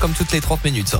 comme toutes les 30 minutes.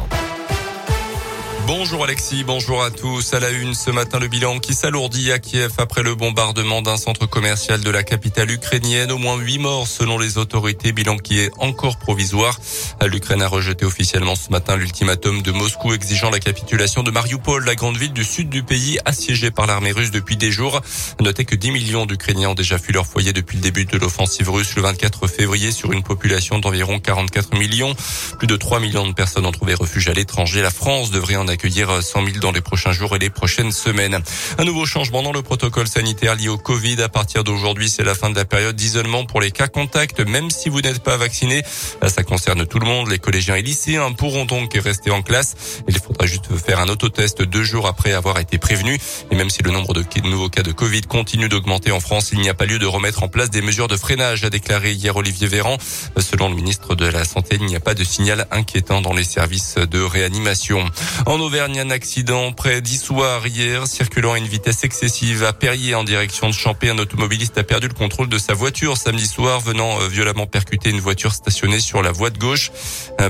Bonjour Alexis, bonjour à tous. À la une ce matin, le bilan qui s'alourdit à Kiev après le bombardement d'un centre commercial de la capitale ukrainienne. Au moins huit morts selon les autorités, bilan qui est encore provisoire. L'Ukraine a rejeté officiellement ce matin l'ultimatum de Moscou exigeant la capitulation de Mariupol, la grande ville du sud du pays assiégée par l'armée russe depuis des jours. Notez que 10 millions d'Ukrainiens ont déjà fui leur foyer depuis le début de l'offensive russe le 24 février sur une population d'environ 44 millions. Plus de 3 millions de personnes ont trouvé refuge à l'étranger. La France devrait en accueillir 100 000 dans les prochains jours et les prochaines semaines. Un nouveau changement dans le protocole sanitaire lié au Covid. À partir d'aujourd'hui, c'est la fin de la période d'isolement pour les cas contacts, même si vous n'êtes pas vacciné. Ça concerne tout le monde. Les collégiens et lycéens pourront donc rester en classe. Il faudra juste faire un autotest deux jours après avoir été prévenu. Et même si le nombre de nouveaux cas de Covid continue d'augmenter en France, il n'y a pas lieu de remettre en place des mesures de freinage, a déclaré hier Olivier Véran. Selon le ministre de la Santé, il n'y a pas de signal inquiétant dans les services de réanimation. En Auvergne, un accident près d'Issoire hier, circulant à une vitesse excessive à Perrier en direction de Champé. Un automobiliste a perdu le contrôle de sa voiture samedi soir, venant euh, violemment percuter une voiture stationnée sur la voie de gauche.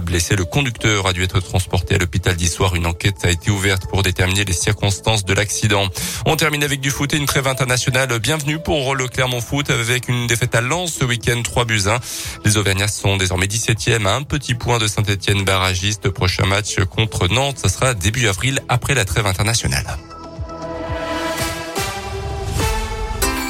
Blessé, le conducteur a dû être transporté à l'hôpital d'Issoire. Une enquête a été ouverte pour déterminer les circonstances de l'accident. On termine avec du foot et une trêve internationale. Bienvenue pour le Clermont Foot avec une défaite à Lens ce week-end 3 buts 1. Les Auvergnats sont désormais 17e à un petit point de Saint-Etienne barragiste. Prochain match contre Nantes, ça sera début avril après la trêve internationale.